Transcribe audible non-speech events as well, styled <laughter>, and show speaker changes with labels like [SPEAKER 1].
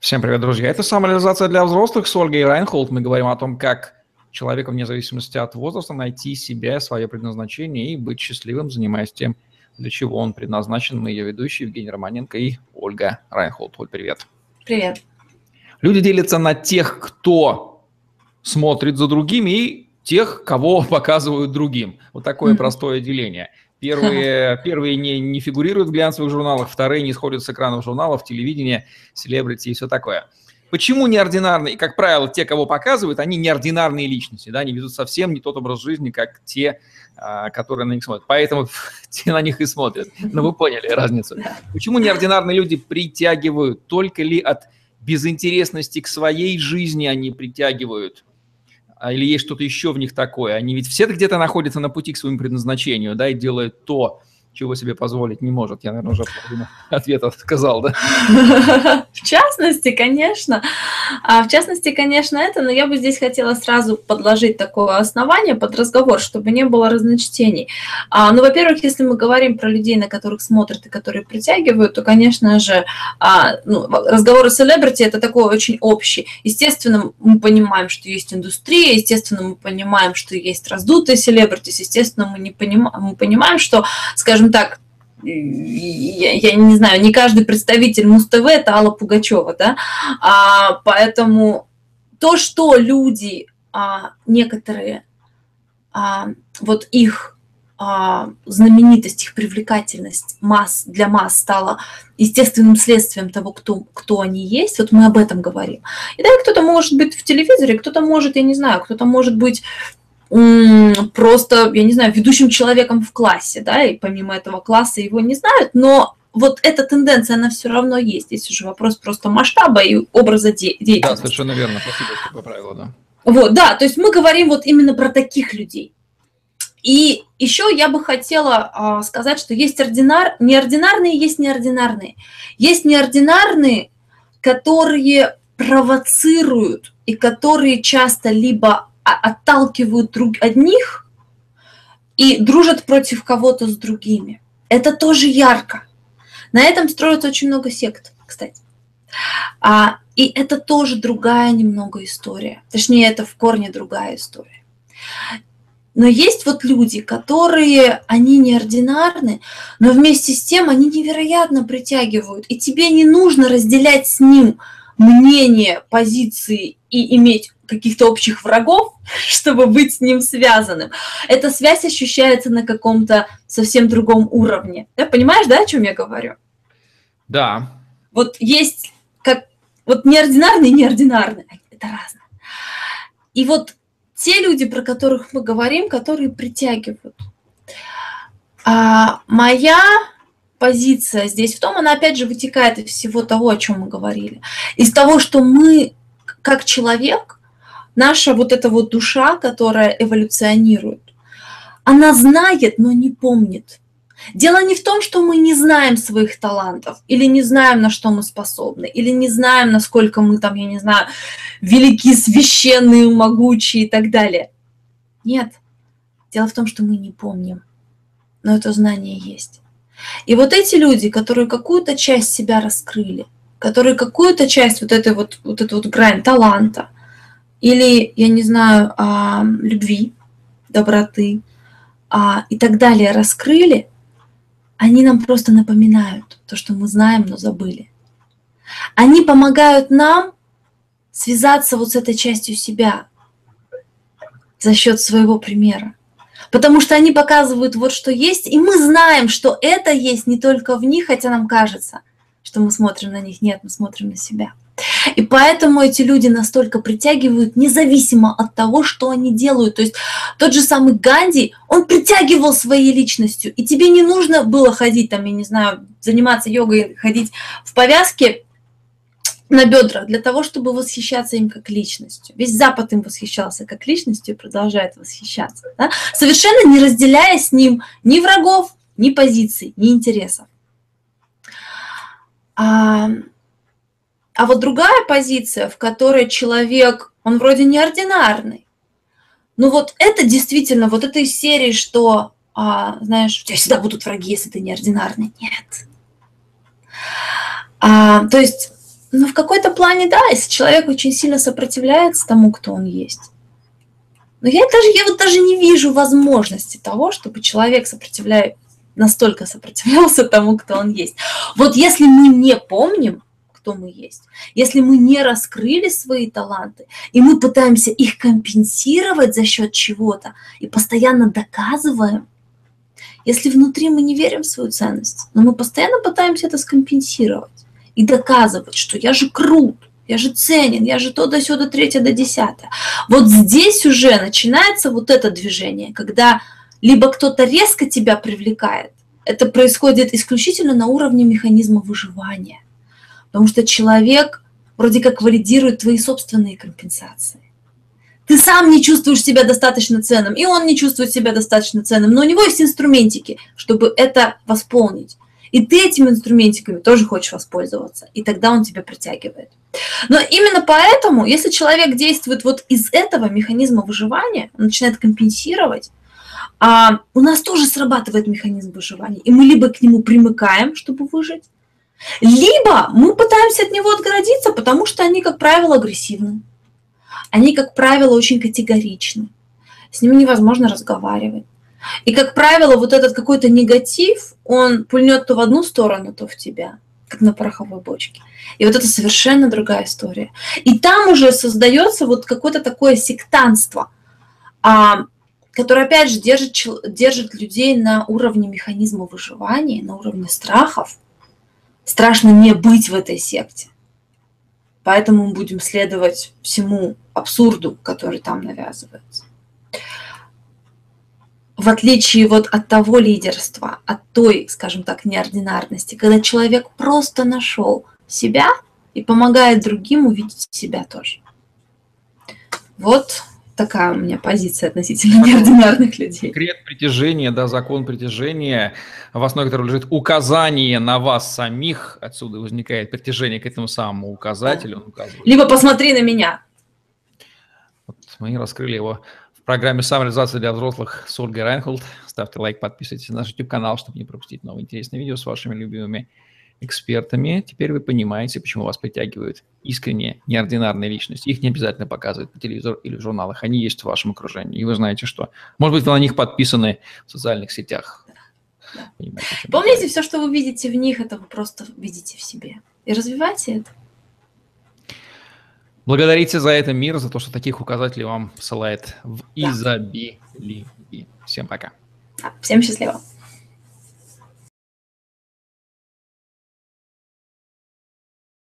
[SPEAKER 1] Всем привет, друзья. Это самореализация для взрослых с Ольгой Райнхолд. Мы говорим о том, как человеку вне зависимости от возраста найти себя, свое предназначение и быть счастливым, занимаясь тем, для чего он предназначен. Мы ее ведущие Евгений Романенко и Ольга Райнхолд. Оль, привет.
[SPEAKER 2] Привет.
[SPEAKER 1] Люди делятся на тех, кто смотрит за другими, и тех, кого <laughs> показывают другим. Вот такое mm-hmm. простое деление – Первые, <laughs> первые не, не фигурируют в глянцевых журналах, вторые не сходят с экранов журналов, телевидения, селебрити и все такое. Почему неординарные? Как правило, те, кого показывают, они неординарные личности, да, они ведут совсем не тот образ жизни, как те, а, которые на них смотрят. Поэтому <laughs> те на них и смотрят. Но вы поняли разницу. Почему неординарные люди притягивают? Только ли от безинтересности к своей жизни они притягивают? А, или есть что-то еще в них такое. Они ведь все где-то находятся на пути к своему предназначению, да, и делают то, чего себе позволить не может. Я, наверное, уже ответа сказал, да? <laughs>
[SPEAKER 2] В частности, конечно. А в частности, конечно, это, но я бы здесь хотела сразу подложить такое основание под разговор, чтобы не было разночтений. А, ну, во-первых, если мы говорим про людей, на которых смотрят и которые притягивают, то, конечно же, а, ну, разговор о селебрити – это такой очень общий. Естественно, мы понимаем, что есть индустрия, естественно, мы понимаем, что есть раздутые селебритис, естественно, мы, не поним... мы понимаем, что, скажем, скажем так, я, я не знаю, не каждый представитель Муз-ТВ это Алла Пугачева, да, а, поэтому то, что люди, а, некоторые, а, вот их а, знаменитость, их привлекательность масс, для масс стала естественным следствием того, кто, кто они есть, вот мы об этом говорим. И да, кто-то может быть в телевизоре, кто-то может, я не знаю, кто-то может быть просто, я не знаю, ведущим человеком в классе, да, и помимо этого класса его не знают, но вот эта тенденция, она все равно есть. Здесь уже вопрос просто масштаба и образа де- деятельности.
[SPEAKER 1] Да, совершенно верно. Спасибо, что поправила, да.
[SPEAKER 2] Вот, да, то есть мы говорим вот именно про таких людей. И еще я бы хотела а, сказать, что есть ординар, неординарные, есть неординарные. Есть неординарные, которые провоцируют и которые часто либо отталкивают друг, одних и дружат против кого-то с другими. Это тоже ярко. На этом строится очень много сект, кстати. А, и это тоже другая немного история. Точнее, это в корне другая история. Но есть вот люди, которые, они неординарны, но вместе с тем они невероятно притягивают. И тебе не нужно разделять с ним мнение, позиции и иметь каких-то общих врагов, <laughs> чтобы быть с ним связанным. Эта связь ощущается на каком-то совсем другом уровне. Да, понимаешь, да, о чем я говорю?
[SPEAKER 1] Да.
[SPEAKER 2] Вот есть как вот неординарный и неординарный. Это разное. И вот те люди, про которых мы говорим, которые притягивают. А моя позиция здесь в том, она опять же вытекает из всего того, о чем мы говорили. Из того, что мы, как человек, наша вот эта вот душа, которая эволюционирует, она знает, но не помнит. Дело не в том, что мы не знаем своих талантов, или не знаем, на что мы способны, или не знаем, насколько мы там, я не знаю, велики, священные, могучие и так далее. Нет. Дело в том, что мы не помним. Но это знание есть. И вот эти люди, которые какую-то часть себя раскрыли, которые какую-то часть вот этой вот, вот эту вот грань таланта, или, я не знаю, а, любви, доброты а, и так далее раскрыли, они нам просто напоминают то, что мы знаем, но забыли. Они помогают нам связаться вот с этой частью себя за счет своего примера. Потому что они показывают вот что есть, и мы знаем, что это есть не только в них, хотя нам кажется, что мы смотрим на них. Нет, мы смотрим на себя. И поэтому эти люди настолько притягивают, независимо от того, что они делают. То есть тот же самый Ганди, он притягивал своей личностью. И тебе не нужно было ходить, там, я не знаю, заниматься йогой, ходить в повязке на бедрах для того, чтобы восхищаться им как личностью. Весь Запад им восхищался как личностью и продолжает восхищаться. Да? Совершенно не разделяя с ним ни врагов, ни позиций, ни интересов. А, а вот другая позиция, в которой человек, он вроде неординарный, ну вот это действительно, вот этой серии, что, а, знаешь, у тебя всегда будут враги, если ты неординарный. Нет. А, то есть Но в какой-то плане, да, если человек очень сильно сопротивляется тому, кто он есть. Но я даже, я вот даже не вижу возможности того, чтобы человек сопротивляет, настолько сопротивлялся тому, кто он есть. Вот если мы не помним, кто мы есть, если мы не раскрыли свои таланты, и мы пытаемся их компенсировать за счет чего-то, и постоянно доказываем, если внутри мы не верим в свою ценность, но мы постоянно пытаемся это скомпенсировать и доказывать, что я же крут, я же ценен, я же то до сюда, третье до десятое. Вот здесь уже начинается вот это движение, когда либо кто-то резко тебя привлекает, это происходит исключительно на уровне механизма выживания, потому что человек вроде как валидирует твои собственные компенсации. Ты сам не чувствуешь себя достаточно ценным, и он не чувствует себя достаточно ценным, но у него есть инструментики, чтобы это восполнить. И ты этими инструментиками тоже хочешь воспользоваться, и тогда он тебя притягивает. Но именно поэтому, если человек действует вот из этого механизма выживания, он начинает компенсировать, а у нас тоже срабатывает механизм выживания, и мы либо к нему примыкаем, чтобы выжить, либо мы пытаемся от него отгородиться, потому что они, как правило, агрессивны. Они, как правило, очень категоричны. С ними невозможно разговаривать. И, как правило, вот этот какой-то негатив, он пульнет то в одну сторону, то в тебя, как на пороховой бочке. И вот это совершенно другая история. И там уже создается вот какое-то такое сектанство, а, которое, опять же, держит, держит людей на уровне механизма выживания, на уровне страхов. Страшно не быть в этой секте. Поэтому мы будем следовать всему абсурду, который там навязывается в отличие вот от того лидерства, от той, скажем так, неординарности, когда человек просто нашел себя и помогает другим увидеть себя тоже. Вот такая у меня позиция относительно неординарных людей.
[SPEAKER 1] Секрет притяжения, да, закон притяжения, в основе которого лежит указание на вас самих, отсюда возникает притяжение к этому самому указателю.
[SPEAKER 2] Он Либо посмотри на меня.
[SPEAKER 1] Вот мы раскрыли его программе «Самореализация для взрослых» с Ольгой Райнхолд. Ставьте лайк, подписывайтесь на наш YouTube-канал, чтобы не пропустить новые интересные видео с вашими любимыми экспертами. Теперь вы понимаете, почему вас притягивают искренние, неординарные личности. Их не обязательно показывают по телевизору или в журналах. Они есть в вашем окружении. И вы знаете, что. Может быть, вы на них подписаны в социальных сетях.
[SPEAKER 2] Да. Помните, все, что вы видите в них, это вы просто видите в себе. И развивайте это.
[SPEAKER 1] Благодарите за это мир, за то, что таких указателей вам посылает в изобилии. Всем пока.
[SPEAKER 2] Всем счастливо.